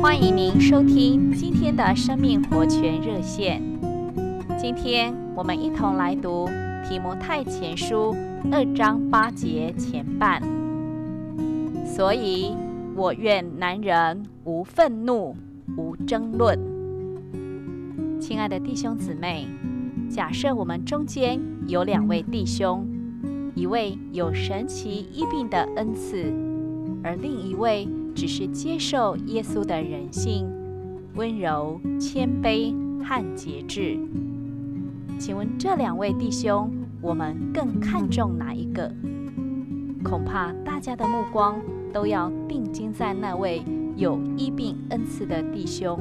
欢迎您收听今天的生命活泉热线。今天我们一同来读提摩太前书二章八节前半。所以，我愿男人无愤怒，无争论。亲爱的弟兄姊妹，假设我们中间有两位弟兄，一位有神奇医病的恩赐，而另一位，只是接受耶稣的人性，温柔、谦卑和节制。请问这两位弟兄，我们更看重哪一个？恐怕大家的目光都要定睛在那位有医病恩赐的弟兄，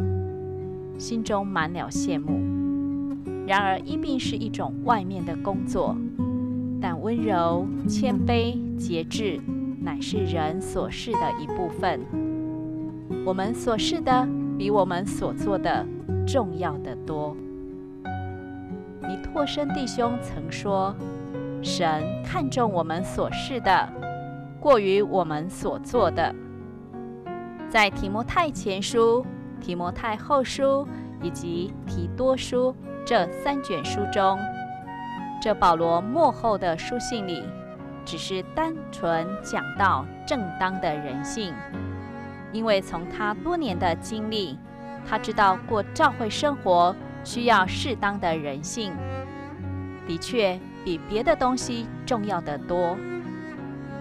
心中满了羡慕。然而，医病是一种外面的工作，但温柔、谦卑、节制。乃是人所事的一部分。我们所事的比我们所做的重要得多。尼托生弟兄曾说：“神看重我们所事的，过于我们所做的。”在提摩太前书、提摩太后书以及提多书这三卷书中，这保罗末后的书信里。只是单纯讲到正当的人性，因为从他多年的经历，他知道过教会生活需要适当的人性，的确比别的东西重要得多。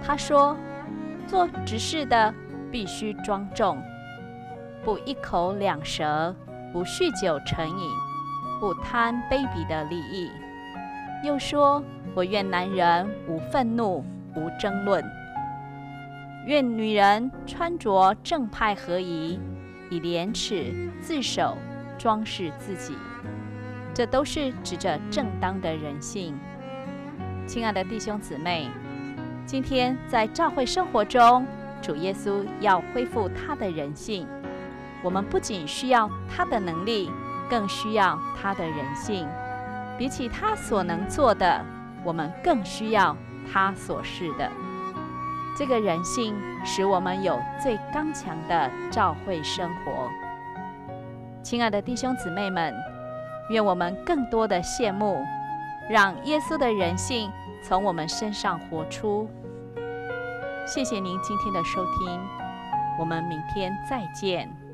他说，做执事的必须庄重，不一口两舌，不酗酒成瘾，不贪卑鄙的利益。又说。我愿男人无愤怒，无争论；愿女人穿着正派合宜，以廉耻自守，装饰自己。这都是指着正当的人性。亲爱的弟兄姊妹，今天在教会生活中，主耶稣要恢复他的人性。我们不仅需要他的能力，更需要他的人性。比起他所能做的，我们更需要他所示的这个人性，使我们有最刚强的照会生活。亲爱的弟兄姊妹们，愿我们更多的羡慕，让耶稣的人性从我们身上活出。谢谢您今天的收听，我们明天再见。